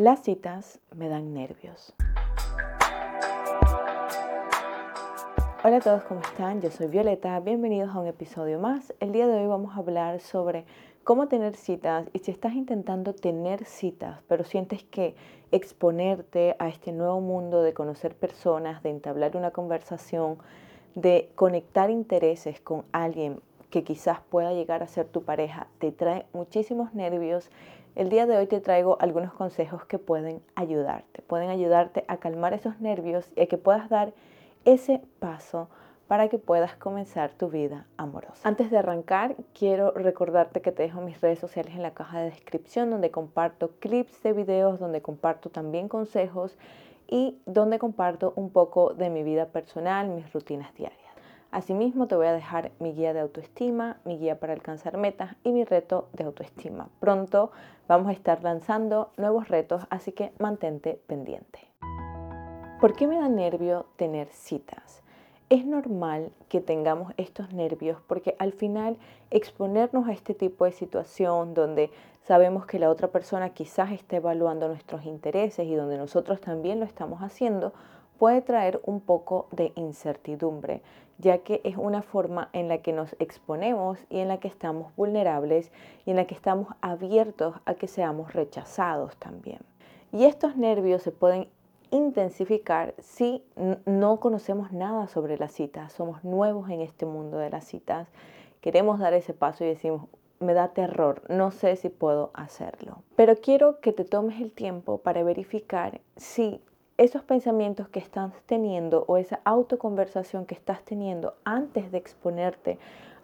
Las citas me dan nervios. Hola a todos, ¿cómo están? Yo soy Violeta, bienvenidos a un episodio más. El día de hoy vamos a hablar sobre cómo tener citas y si estás intentando tener citas, pero sientes que exponerte a este nuevo mundo de conocer personas, de entablar una conversación, de conectar intereses con alguien que quizás pueda llegar a ser tu pareja, te trae muchísimos nervios el día de hoy te traigo algunos consejos que pueden ayudarte, pueden ayudarte a calmar esos nervios y a que puedas dar ese paso para que puedas comenzar tu vida amorosa. Antes de arrancar, quiero recordarte que te dejo mis redes sociales en la caja de descripción donde comparto clips de videos, donde comparto también consejos y donde comparto un poco de mi vida personal, mis rutinas diarias. Asimismo, te voy a dejar mi guía de autoestima, mi guía para alcanzar metas y mi reto de autoestima. Pronto vamos a estar lanzando nuevos retos, así que mantente pendiente. ¿Por qué me da nervio tener citas? Es normal que tengamos estos nervios porque al final exponernos a este tipo de situación donde sabemos que la otra persona quizás esté evaluando nuestros intereses y donde nosotros también lo estamos haciendo, puede traer un poco de incertidumbre, ya que es una forma en la que nos exponemos y en la que estamos vulnerables y en la que estamos abiertos a que seamos rechazados también. Y estos nervios se pueden intensificar si no conocemos nada sobre las citas, somos nuevos en este mundo de las citas, queremos dar ese paso y decimos, me da terror, no sé si puedo hacerlo. Pero quiero que te tomes el tiempo para verificar si esos pensamientos que estás teniendo o esa autoconversación que estás teniendo antes de exponerte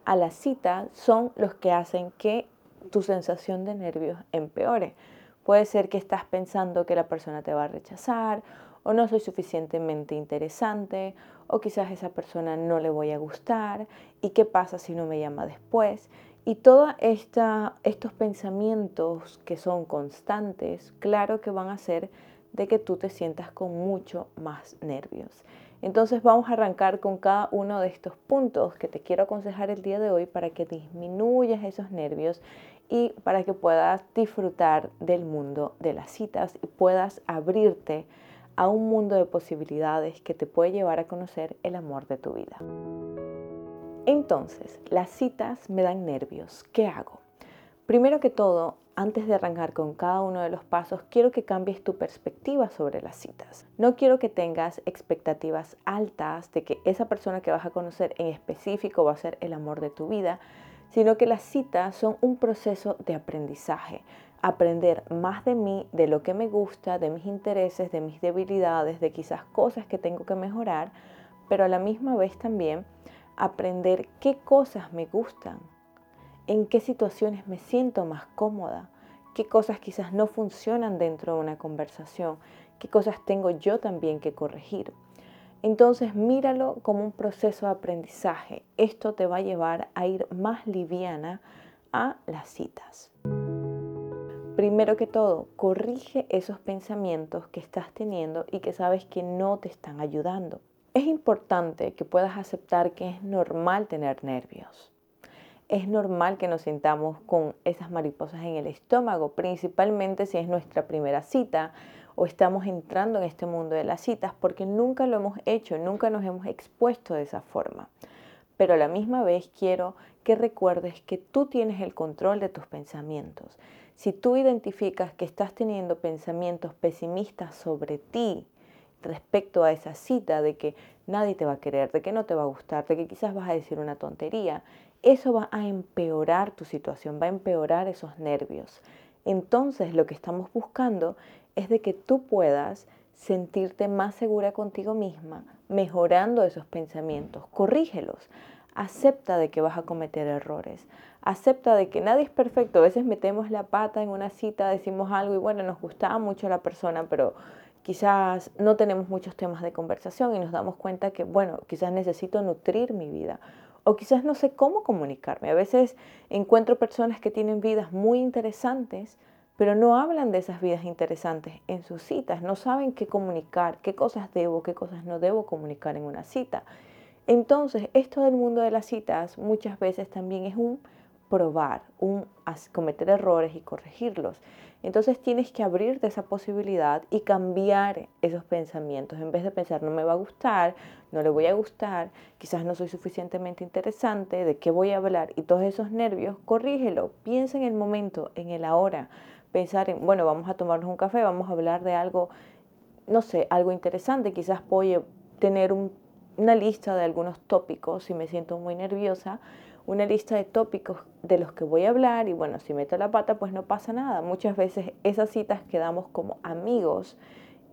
a la cita son los que hacen que tu sensación de nervios empeore. Puede ser que estás pensando que la persona te va a rechazar o no soy suficientemente interesante o quizás esa persona no le voy a gustar y qué pasa si no me llama después. Y todos estos pensamientos que son constantes, claro que van a ser de que tú te sientas con mucho más nervios. Entonces vamos a arrancar con cada uno de estos puntos que te quiero aconsejar el día de hoy para que disminuyas esos nervios y para que puedas disfrutar del mundo de las citas y puedas abrirte a un mundo de posibilidades que te puede llevar a conocer el amor de tu vida. Entonces, las citas me dan nervios. ¿Qué hago? Primero que todo, antes de arrancar con cada uno de los pasos, quiero que cambies tu perspectiva sobre las citas. No quiero que tengas expectativas altas de que esa persona que vas a conocer en específico va a ser el amor de tu vida, sino que las citas son un proceso de aprendizaje. Aprender más de mí, de lo que me gusta, de mis intereses, de mis debilidades, de quizás cosas que tengo que mejorar, pero a la misma vez también aprender qué cosas me gustan, en qué situaciones me siento más cómoda, qué cosas quizás no funcionan dentro de una conversación, qué cosas tengo yo también que corregir. Entonces míralo como un proceso de aprendizaje. Esto te va a llevar a ir más liviana a las citas. Primero que todo, corrige esos pensamientos que estás teniendo y que sabes que no te están ayudando. Es importante que puedas aceptar que es normal tener nervios es normal que nos sintamos con esas mariposas en el estómago, principalmente si es nuestra primera cita o estamos entrando en este mundo de las citas, porque nunca lo hemos hecho, nunca nos hemos expuesto de esa forma. Pero a la misma vez quiero que recuerdes que tú tienes el control de tus pensamientos. Si tú identificas que estás teniendo pensamientos pesimistas sobre ti respecto a esa cita de que nadie te va a querer, de que no te va a gustar, de que quizás vas a decir una tontería, eso va a empeorar tu situación, va a empeorar esos nervios. Entonces lo que estamos buscando es de que tú puedas sentirte más segura contigo misma, mejorando esos pensamientos, corrígelos, acepta de que vas a cometer errores, acepta de que nadie es perfecto, a veces metemos la pata en una cita, decimos algo y bueno, nos gustaba mucho la persona, pero quizás no tenemos muchos temas de conversación y nos damos cuenta que bueno, quizás necesito nutrir mi vida o quizás no sé cómo comunicarme. A veces encuentro personas que tienen vidas muy interesantes, pero no hablan de esas vidas interesantes en sus citas, no saben qué comunicar, qué cosas debo, qué cosas no debo comunicar en una cita. Entonces, esto del mundo de las citas muchas veces también es un probar, un cometer errores y corregirlos. Entonces tienes que abrirte esa posibilidad y cambiar esos pensamientos. En vez de pensar, no me va a gustar, no le voy a gustar, quizás no soy suficientemente interesante, de qué voy a hablar y todos esos nervios, corrígelo. Piensa en el momento, en el ahora. Pensar en, bueno, vamos a tomarnos un café, vamos a hablar de algo, no sé, algo interesante. Quizás voy tener una lista de algunos tópicos si me siento muy nerviosa una lista de tópicos de los que voy a hablar y bueno, si meto la pata pues no pasa nada. Muchas veces esas citas quedamos como amigos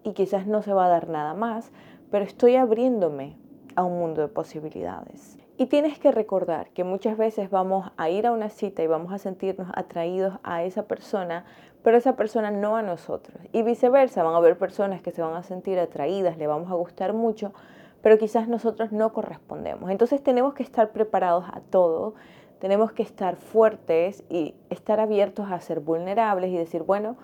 y quizás no se va a dar nada más, pero estoy abriéndome a un mundo de posibilidades. Y tienes que recordar que muchas veces vamos a ir a una cita y vamos a sentirnos atraídos a esa persona, pero esa persona no a nosotros. Y viceversa, van a haber personas que se van a sentir atraídas, le vamos a gustar mucho, pero quizás nosotros no correspondemos. Entonces tenemos que estar preparados a todo, tenemos que estar fuertes y estar abiertos a ser vulnerables y decir, bueno,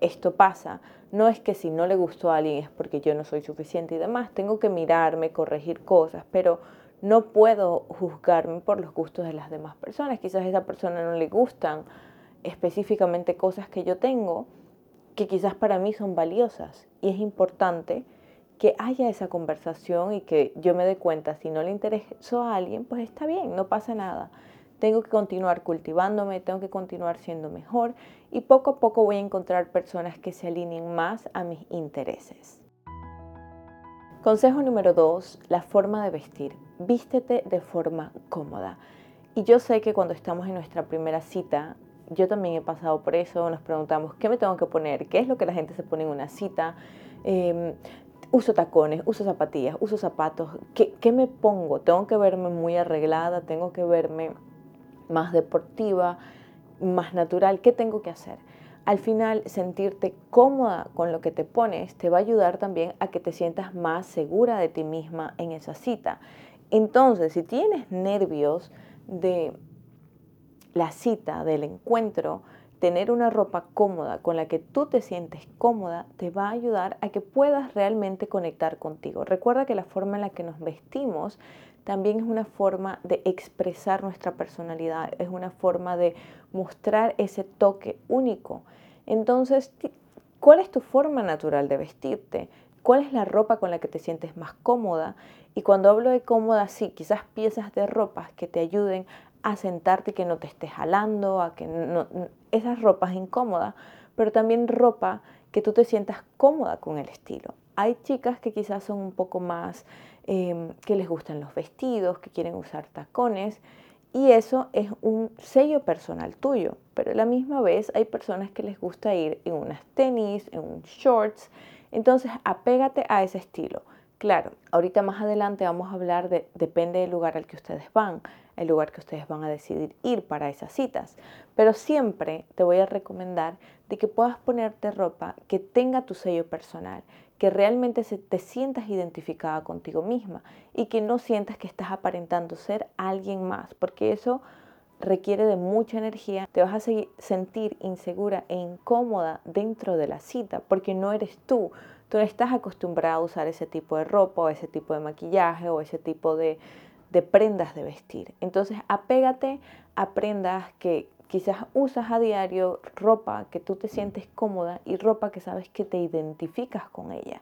esto pasa. No es que si no le gustó a alguien es porque yo no soy suficiente y demás, tengo que mirarme, corregir cosas, pero no puedo juzgarme por los gustos de las demás personas. Quizás a esa persona no le gustan específicamente cosas que yo tengo que quizás para mí son valiosas y es importante que haya esa conversación y que yo me dé cuenta, si no le interesó a alguien, pues está bien, no pasa nada. Tengo que continuar cultivándome, tengo que continuar siendo mejor y poco a poco voy a encontrar personas que se alineen más a mis intereses. Consejo número dos, la forma de vestir. Vístete de forma cómoda. Y yo sé que cuando estamos en nuestra primera cita, yo también he pasado por eso, nos preguntamos, ¿qué me tengo que poner? ¿Qué es lo que la gente se pone en una cita? Eh, uso tacones, uso zapatillas, uso zapatos. ¿Qué, me pongo? Tengo que verme muy arreglada, tengo que verme más deportiva, más natural. ¿Qué tengo que hacer? Al final, sentirte cómoda con lo que te pones te va a ayudar también a que te sientas más segura de ti misma en esa cita. Entonces, si tienes nervios de la cita, del encuentro, tener una ropa cómoda con la que tú te sientes cómoda te va a ayudar a que puedas realmente conectar contigo. Recuerda que la forma en la que nos vestimos también es una forma de expresar nuestra personalidad, es una forma de mostrar ese toque único. Entonces, ¿cuál es tu forma natural de vestirte? ¿Cuál es la ropa con la que te sientes más cómoda? Y cuando hablo de cómoda, sí, quizás piezas de ropa que te ayuden a sentarte que no te estés jalando, a que no, esas ropas incómodas, pero también ropa que tú te sientas cómoda con el estilo. Hay chicas que quizás son un poco más, em, que les gustan los vestidos, que quieren usar tacones, y eso es un sello personal tuyo, pero a la misma vez hay personas que les gusta ir en unas tenis, en un shorts, entonces apégate a ese estilo. Claro, ahorita más adelante vamos a hablar de, depende del lugar al que ustedes van, el lugar que ustedes van a decidir ir para esas citas. Pero siempre te voy a recomendar de que puedas ponerte ropa que tenga tu sello personal, que realmente te sientas identificada contigo misma y que no sientas que estás aparentando ser alguien más, porque eso requiere de mucha energía, te vas a sentir insegura e incómoda dentro de la cita, porque no eres tú. Tú no estás acostumbrada a usar ese tipo de ropa o ese tipo de maquillaje o ese tipo de, de prendas de vestir. Entonces, apégate a prendas que quizás usas a diario, ropa que tú te sientes cómoda y ropa que sabes que te identificas con ella.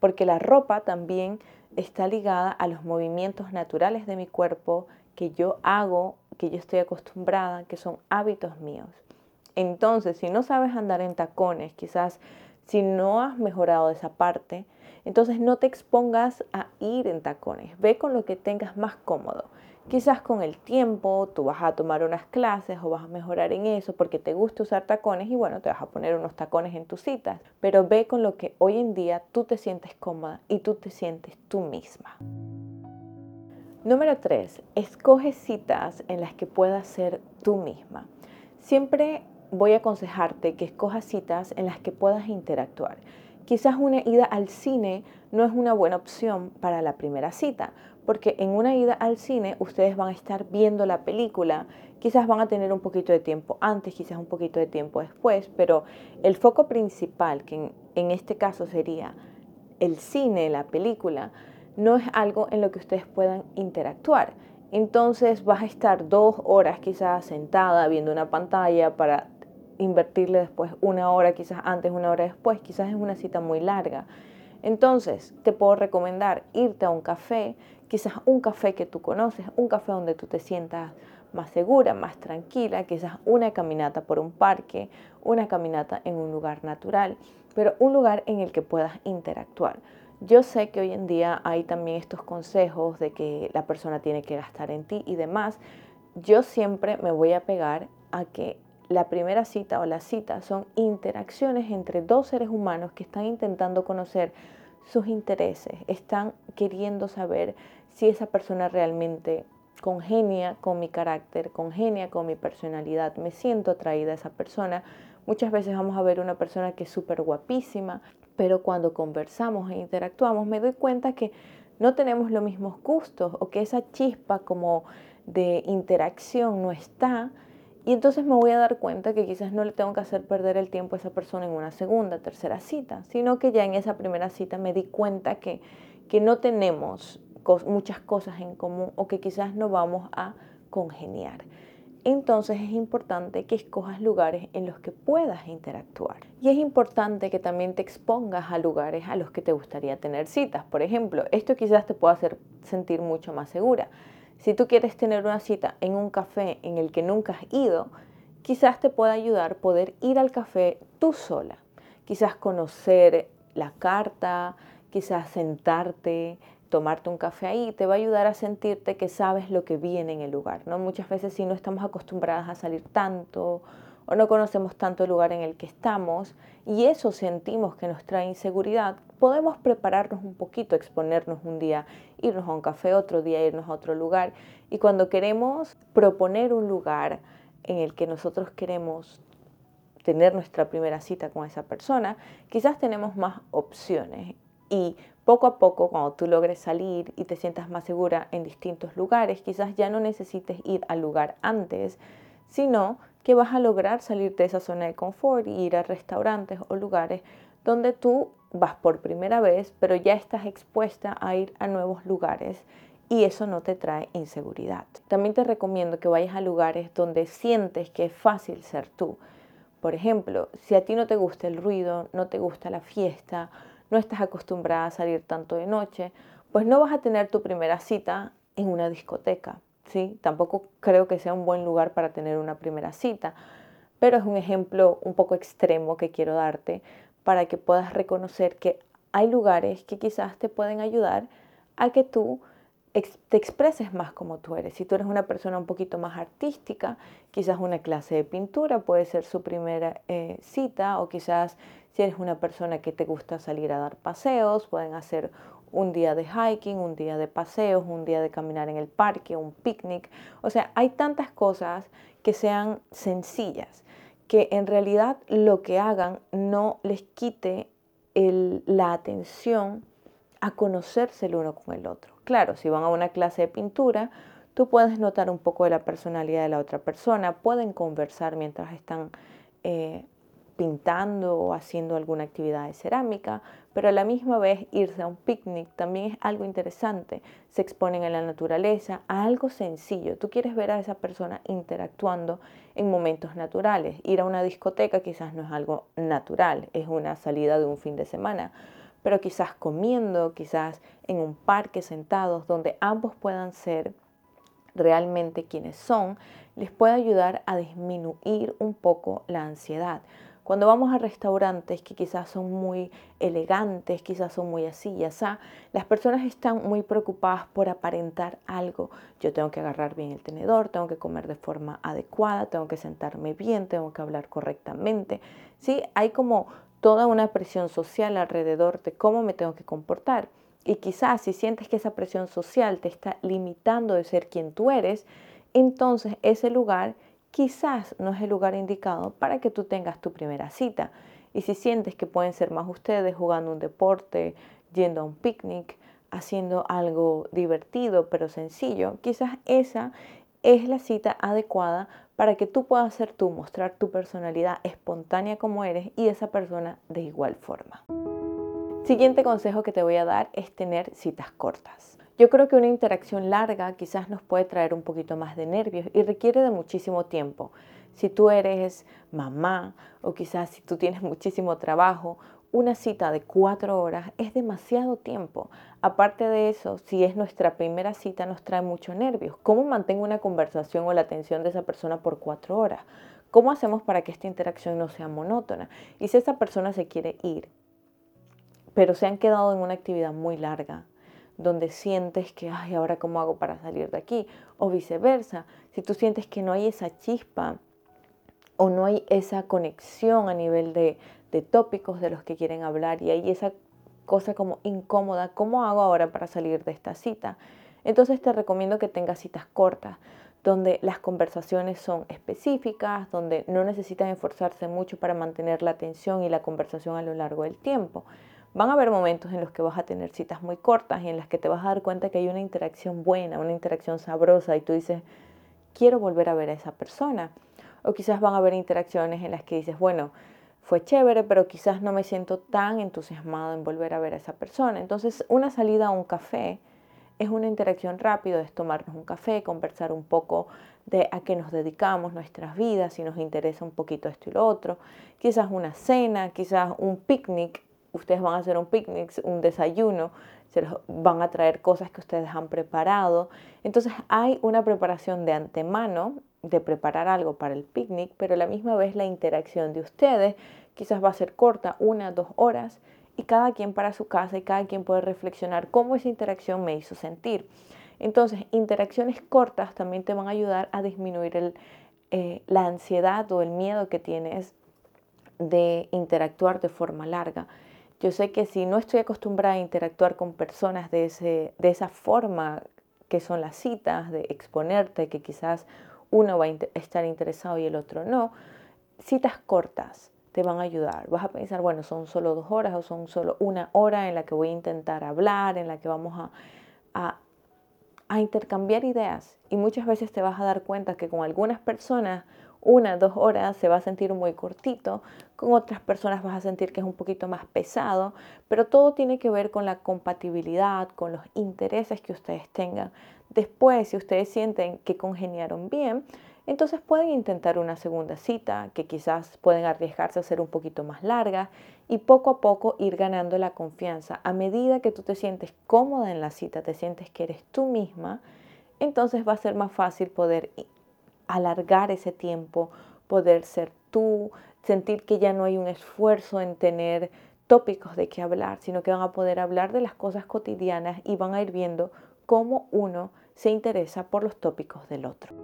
Porque la ropa también está ligada a los movimientos naturales de mi cuerpo que yo hago, que yo estoy acostumbrada, que son hábitos míos. Entonces, si no sabes andar en tacones, quizás si no has mejorado esa parte, entonces no te expongas a ir en tacones, ve con lo que tengas más cómodo. Quizás con el tiempo tú vas a tomar unas clases o vas a mejorar en eso porque te gusta usar tacones y bueno, te vas a poner unos tacones en tus citas, pero ve con lo que hoy en día tú te sientes cómoda y tú te sientes tú misma. Número 3. Escoge citas en las que puedas ser tú misma. Siempre voy a aconsejarte que escojas citas en las que puedas interactuar. Quizás una ida al cine no es una buena opción para la primera cita, porque en una ida al cine ustedes van a estar viendo la película, quizás van a tener un poquito de tiempo antes, quizás un poquito de tiempo después, pero el foco principal, que en, este caso sería el cine, la película, no es algo en lo que ustedes puedan interactuar. Entonces vas a estar dos horas quizás sentada viendo una pantalla para invertirle después una hora, quizás antes, una hora después, quizás es una cita muy larga. Entonces, te puedo recomendar irte a un café, quizás un café que tú conoces, un café donde tú te sientas más segura, más tranquila, quizás una caminata por un parque, una caminata en un lugar natural, pero un lugar en el que puedas interactuar. Yo sé que hoy en día hay también estos consejos de que la persona tiene que gastar en ti y demás. Yo siempre me voy a pegar a que la primera cita o la cita son interacciones entre dos seres humanos que están intentando conocer sus intereses, están queriendo saber si esa persona realmente congenia con mi carácter, congenia con mi personalidad, me siento atraída a esa persona. Muchas veces vamos a ver una persona que es súper guapísima, pero cuando conversamos e interactuamos me doy cuenta que no tenemos los mismos gustos o que esa chispa como de interacción no está y entonces me voy a dar cuenta que quizás no le tengo que hacer perder el tiempo a esa persona en una segunda, tercera cita, sino que ya en esa primera cita me di cuenta que, que no tenemos muchas cosas en común o que quizás no vamos a congeniar. Entonces es importante que escojas lugares en los que puedas interactuar. Y es importante que también te expongas a lugares a los que te gustaría tener citas. Por ejemplo, esto quizás te pueda hacer sentir mucho más segura. Si tú quieres tener una cita en un café en el que nunca has ido, quizás te pueda ayudar poder ir al café tú sola. Quizás conocer la carta, quizás sentarte, tomarte un café ahí, te va a ayudar a sentirte que sabes lo que viene en el lugar. ¿no? Muchas veces si no estamos acostumbradas a salir tanto o no conocemos tanto el lugar en el que estamos y eso sentimos que nos trae inseguridad, podemos prepararnos un poquito, exponernos un día, irnos a un café, otro día irnos a otro lugar. Y cuando queremos proponer un lugar en el que nosotros queremos tener nuestra primera cita con esa persona, quizás tenemos más opciones. Y poco a poco, cuando tú logres salir y te sientas más segura en distintos lugares, quizás ya no necesites ir al lugar antes, sino que vas a lograr salir de esa zona de confort y ir a restaurantes o lugares donde tú vas por primera vez, pero ya estás expuesta a ir a nuevos lugares y eso no te trae inseguridad. También te recomiendo que vayas a lugares donde sientes que es fácil ser tú. Por ejemplo, si a ti no te gusta el ruido, no te gusta la fiesta, no estás acostumbrada a salir tanto de noche, pues no vas a tener tu primera cita en una discoteca. ¿Sí? Tampoco creo que sea un buen lugar para tener una primera cita, pero es un ejemplo un poco extremo que quiero darte para que puedas reconocer que hay lugares que quizás te pueden ayudar a que tú te expreses más como tú eres. Si tú eres una persona un poquito más artística, quizás una clase de pintura puede ser su primera eh, cita o quizás si eres una persona que te gusta salir a dar paseos, pueden hacer un día de hiking, un día de paseos, un día de caminar en el parque, un picnic. O sea, hay tantas cosas que sean sencillas, que en realidad lo que hagan no les quite la atención a conocerse el uno con el otro. Claro, si van a una clase de pintura, tú puedes notar un poco de la personalidad de la otra persona, pueden conversar mientras están eh, pintando o haciendo alguna actividad de cerámica, pero a la misma vez irse a un picnic también es algo interesante. Se exponen a la naturaleza, a algo sencillo. Tú quieres ver a esa persona interactuando en momentos naturales. Ir a una discoteca quizás no es algo natural, es una salida de un fin de semana, pero quizás comiendo, quizás en un parque sentados donde ambos puedan ser realmente quienes son, les puede ayudar a disminuir un poco la ansiedad. Cuando vamos a restaurantes que quizás son muy elegantes, quizás son muy así y así, las personas están muy preocupadas por aparentar algo. Yo tengo que agarrar bien el tenedor, tengo que comer de forma adecuada, tengo que sentarme bien, tengo que hablar correctamente. ¿Sí? Hay como toda una presión social alrededor de cómo me tengo que comportar. Y quizás si sientes que esa presión social te está limitando de ser quien tú eres, entonces ese lugar quizás no es el lugar indicado para que tú tengas tu primera cita. Y si sientes que pueden ser más ustedes jugando un deporte, yendo a un picnic, haciendo algo divertido pero sencillo, quizás esa es la cita adecuada para que tú puedas ser tú, mostrar tu personalidad espontánea como eres y esa persona de igual forma. Siguiente consejo que te voy a dar es tener citas cortas. Yo creo que una interacción larga quizás nos puede traer un poquito más de nervios y requiere de muchísimo tiempo. Si tú eres mamá o quizás si tú tienes muchísimo trabajo, una cita de cuatro horas es demasiado tiempo. Aparte de eso, si es nuestra primera cita, nos trae mucho nervios. ¿Cómo mantengo una conversación o la atención de esa persona por cuatro horas? ¿Cómo hacemos para que esta interacción no sea monótona? Y si esa persona se quiere ir, pero se han quedado en una actividad muy larga, donde sientes que, ay, ahora cómo hago para salir de aquí, o viceversa, si tú sientes que no hay esa chispa o no hay esa conexión a nivel de, de tópicos de los que quieren hablar y hay esa cosa como incómoda, ¿cómo hago ahora para salir de esta cita? Entonces te recomiendo que tengas citas cortas, donde las conversaciones son específicas, donde no necesitan esforzarse mucho para mantener la atención y la conversación a lo largo del tiempo. Van a haber momentos en los que vas a tener citas muy cortas y en las que te vas a dar cuenta que hay una interacción buena, una interacción sabrosa y tú dices, quiero volver a ver a esa persona. O quizás van a haber interacciones en las que dices, bueno, fue chévere, pero quizás no me siento tan entusiasmado en volver a ver a esa persona. Entonces, una salida a un café es una interacción rápida, es tomarnos un café, conversar un poco de a qué nos dedicamos, nuestras vidas, si nos interesa un poquito esto y lo otro. Quizás una cena, quizás un picnic ustedes van a hacer un picnic, un desayuno, se les van a traer cosas que ustedes han preparado. Entonces hay una preparación de antemano de preparar algo para el picnic, pero la misma vez la interacción de ustedes quizás va a ser corta, una, dos horas, y cada quien para su casa y cada quien puede reflexionar cómo esa interacción me hizo sentir. Entonces, interacciones cortas también te van a ayudar a disminuir eh, la ansiedad o el miedo que tienes de interactuar de forma larga. Yo sé que si no estoy acostumbrada a interactuar con personas de, ese, de esa forma que son las citas, de exponerte, que quizás uno va a estar interesado y el otro no, citas cortas te van a ayudar. Vas a pensar, bueno, son solo dos horas o son solo una hora en la que voy a intentar hablar, en la que vamos a, a, a intercambiar ideas. Y muchas veces te vas a dar cuenta que con algunas personas una, dos horas se va a sentir muy cortito, con otras personas vas a sentir que es un poquito más pesado, pero todo tiene que ver con la compatibilidad, con los intereses que ustedes tengan. Después, si ustedes sienten que congeniaron bien, entonces pueden intentar una segunda cita, que quizás pueden arriesgarse a ser un poquito más larga y poco a poco ir ganando la confianza. A medida que tú te sientes cómoda en la cita, te sientes que eres tú misma, entonces va a ser más fácil poder alargar ese tiempo, poder ser tú, sentir que ya no hay un esfuerzo en tener tópicos de qué hablar, sino que van a poder hablar de las cosas cotidianas y van a ir viendo cómo uno se interesa por los tópicos del otro.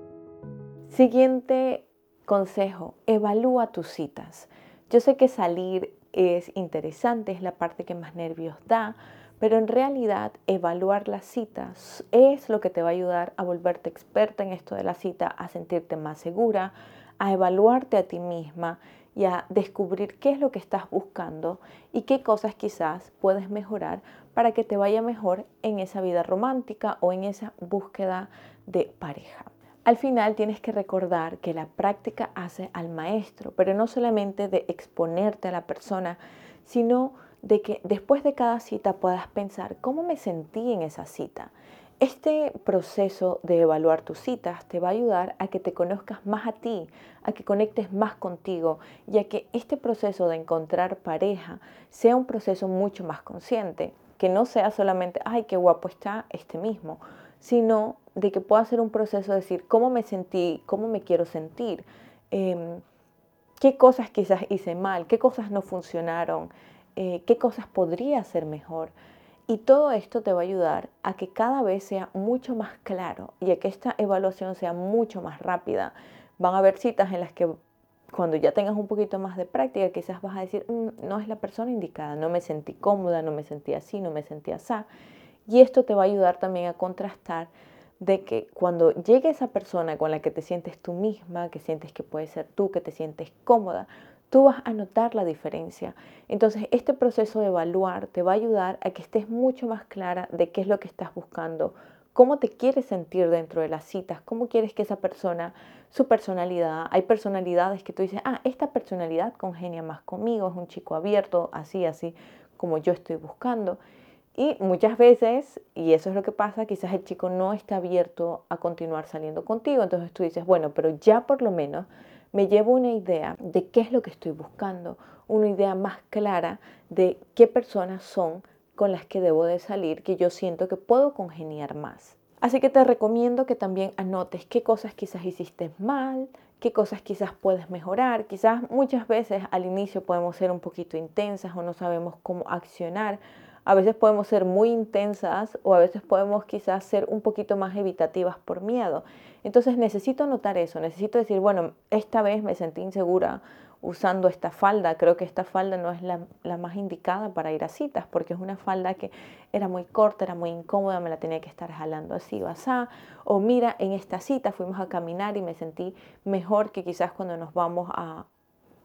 Siguiente consejo, evalúa tus citas. Yo sé que salir es interesante, es la parte que más nervios da, pero en realidad evaluar las citas es lo que te va a ayudar a volverte experta en esto de la cita, a sentirte más segura, a evaluarte a ti misma y a descubrir qué es lo que estás buscando y qué cosas quizás puedes mejorar para que te vaya mejor en esa vida romántica o en esa búsqueda de pareja. Al final tienes que recordar que la práctica hace al maestro, pero no solamente de exponerte a la persona, sino de que después de cada cita puedas pensar cómo me sentí en esa cita. Este proceso de evaluar tus citas te va a ayudar a que te conozcas más a ti, a que conectes más contigo y a que este proceso de encontrar pareja sea un proceso mucho más consciente, que no sea solamente, ay, qué guapo está este mismo, sino de que pueda ser un proceso de decir cómo me sentí, cómo me quiero sentir, em, qué cosas quizás hice mal, qué cosas no funcionaron, eh, qué cosas podría hacer mejor. Y todo esto te va a ayudar a que cada vez sea mucho más claro y a que esta evaluación sea mucho más rápida. Van a haber citas en las que cuando ya tengas un poquito más de práctica, quizás vas a decir, mm, no es la persona indicada, no me sentí cómoda, no me sentí así, no me sentí así. Y esto te va a ayudar también a contrastar de que cuando llegue esa persona con la que te sientes tú misma, que sientes que puede ser tú, que te sientes cómoda, tú vas a notar la diferencia. Entonces, este proceso de evaluar te va a ayudar a que estés mucho más clara de qué es lo que estás buscando, cómo te quieres sentir dentro de las citas, cómo quieres que esa persona, su personalidad, hay personalidades que tú dices, ah, esta personalidad congenia más conmigo, es un chico abierto, así, así, como yo estoy buscando. Y muchas veces, y eso es lo que pasa, quizás el chico no está abierto a continuar saliendo contigo. Entonces tú dices, bueno, pero ya por lo menos me llevo una idea de qué es lo que estoy buscando, una idea más clara de qué personas son con las que debo de salir, que yo siento que puedo congeniar más. Así que te recomiendo que también anotes qué cosas quizás hiciste mal, qué cosas quizás puedes mejorar. Quizás muchas veces al inicio podemos ser un poquito intensas o no sabemos cómo accionar a veces podemos ser muy intensas o a veces podemos quizás ser un poquito más evitativas por miedo. Entonces necesito notar eso, necesito decir, bueno, esta vez me sentí insegura usando esta falda, creo que esta falda no es la, más indicada para ir a citas, porque es una falda que era muy corta, era muy incómoda, me la tenía que estar jalando así o así, o mira, en esta cita fuimos a caminar y me sentí mejor que quizás cuando nos vamos a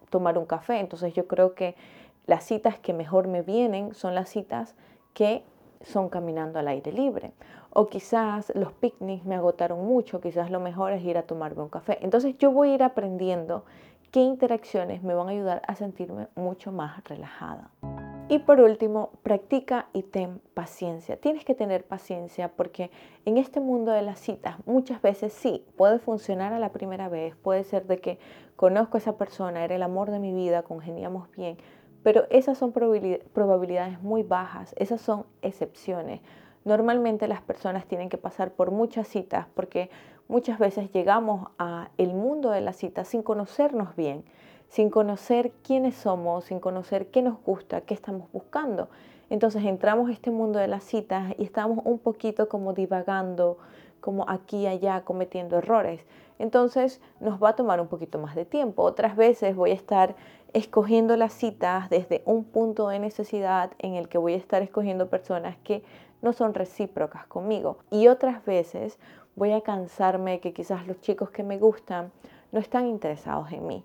tomar un café, entonces yo creo que las citas que mejor me vienen son las citas que son caminando al aire libre. O quizás los picnics me agotaron mucho, quizás lo mejor es ir a tomarme un café. Entonces yo voy a ir aprendiendo qué interacciones me van a ayudar a sentirme mucho más relajada. Y por último, practica y ten paciencia. Tienes que tener paciencia porque en este mundo de las citas muchas veces sí, puede funcionar a la primera vez, puede ser de que conozco a esa persona, era el amor de mi vida, congeniamos bien, pero esas son probabilidades muy bajas, esas son excepciones. Normalmente las personas tienen que pasar por muchas citas porque muchas veces llegamos a el mundo de las citas sin conocernos bien, sin conocer quiénes somos, sin conocer qué nos gusta, qué estamos buscando. Entonces entramos a este mundo de las citas y estamos un poquito como divagando, como aquí y allá cometiendo errores. Entonces nos va a tomar un poquito más de tiempo. Otras veces voy a estar escogiendo las citas desde un punto de necesidad en el que voy a estar escogiendo personas que no son recíprocas conmigo. Y otras veces voy a cansarme que quizás los chicos que me gustan no están interesados en mí.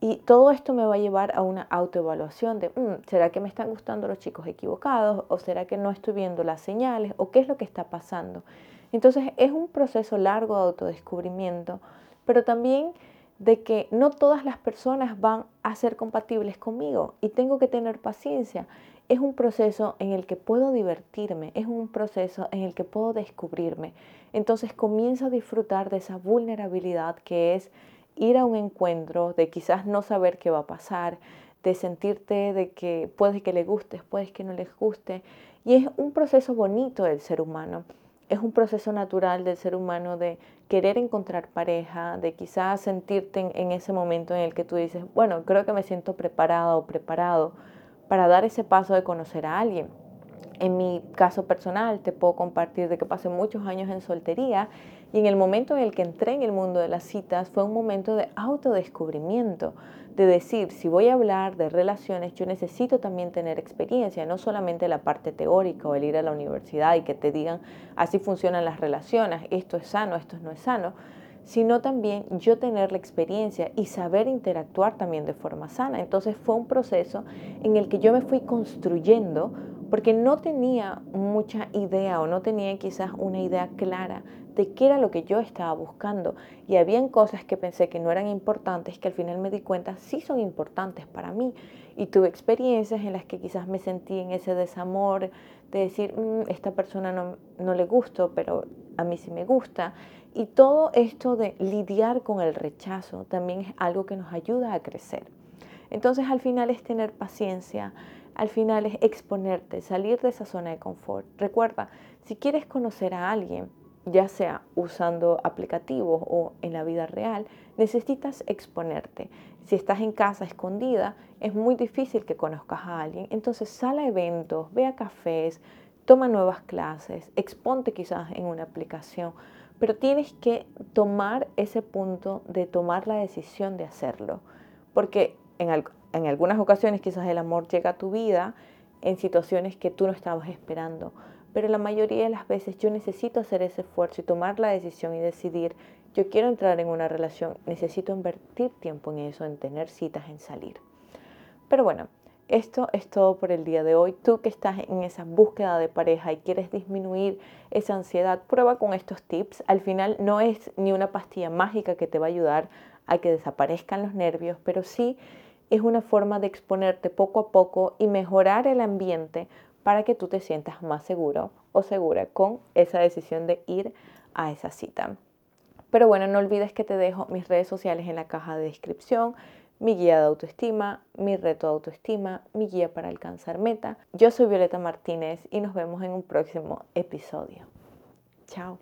Y todo esto me va a llevar a una autoevaluación de, mm, ¿será que me están gustando los chicos equivocados? ¿O será que no estoy viendo las señales? ¿O qué es lo que está pasando? Entonces es un proceso largo de autodescubrimiento, pero también de que no todas las personas van a ser compatibles conmigo y tengo que tener paciencia. Es un proceso en el que puedo divertirme, es un proceso en el que puedo descubrirme. Entonces comienzo a disfrutar de esa vulnerabilidad que es ir a un encuentro, de quizás no saber qué va a pasar, de sentirte de que puede que le gustes, puede que no les guste. Y es un proceso bonito del ser humano es un proceso natural del ser humano de querer encontrar pareja, de quizás sentirte en, ese momento en el que tú dices, bueno, creo que me siento preparada o preparado para dar ese paso de conocer a alguien. En mi caso personal te puedo compartir de que pasé muchos años en soltería y en el momento en el que entré en el mundo de las citas fue un momento de autodescubrimiento, de decir, si voy a hablar de relaciones, yo necesito también tener experiencia, no solamente la parte teórica o el ir a la universidad y que te digan, así funcionan las relaciones, esto es sano, esto no es sano, sino también yo tener la experiencia y saber interactuar también de forma sana. Entonces fue un proceso en el que yo me fui construyendo porque no tenía mucha idea o no tenía quizás una idea clara de qué era lo que yo estaba buscando. Y habían cosas que pensé que no eran importantes, que al final me di cuenta sí son importantes para mí. Y tuve experiencias en las que quizás me sentí en ese desamor de decir, mm, esta persona no, no le gusto, pero a mí sí me gusta. Y todo esto de lidiar con el rechazo también es algo que nos ayuda a crecer. Entonces al final es tener paciencia, al final es exponerte, salir de esa zona de confort. Recuerda, si quieres conocer a alguien, ya sea usando aplicativos o en la vida real, necesitas exponerte. Si estás en casa escondida, es muy difícil que conozcas a alguien. Entonces sal a eventos, ve a cafés, toma nuevas clases, exponte quizás en una aplicación, pero tienes que tomar ese punto de tomar la decisión de hacerlo. Porque en, en algunas ocasiones quizás el amor llega a tu vida en situaciones que tú no estabas esperando, pero la mayoría de las veces yo necesito hacer ese esfuerzo y tomar la decisión y decidir, yo quiero entrar en una relación, necesito invertir tiempo en eso, en tener citas, en salir. Pero bueno, esto es todo por el día de hoy. Tú que estás en esa búsqueda de pareja y quieres disminuir esa ansiedad, prueba con estos tips. Al final no es ni una pastilla mágica que te va a ayudar a que desaparezcan los nervios, pero sí es una forma de exponerte poco a poco y mejorar el ambiente para que tú te sientas más seguro o segura con esa decisión de ir a esa cita. Pero bueno, no olvides que te dejo mis redes sociales en la caja de descripción, mi guía de autoestima, mi reto de autoestima, mi guía para alcanzar meta. Yo soy Violeta Martínez y nos vemos en un próximo episodio. Chao.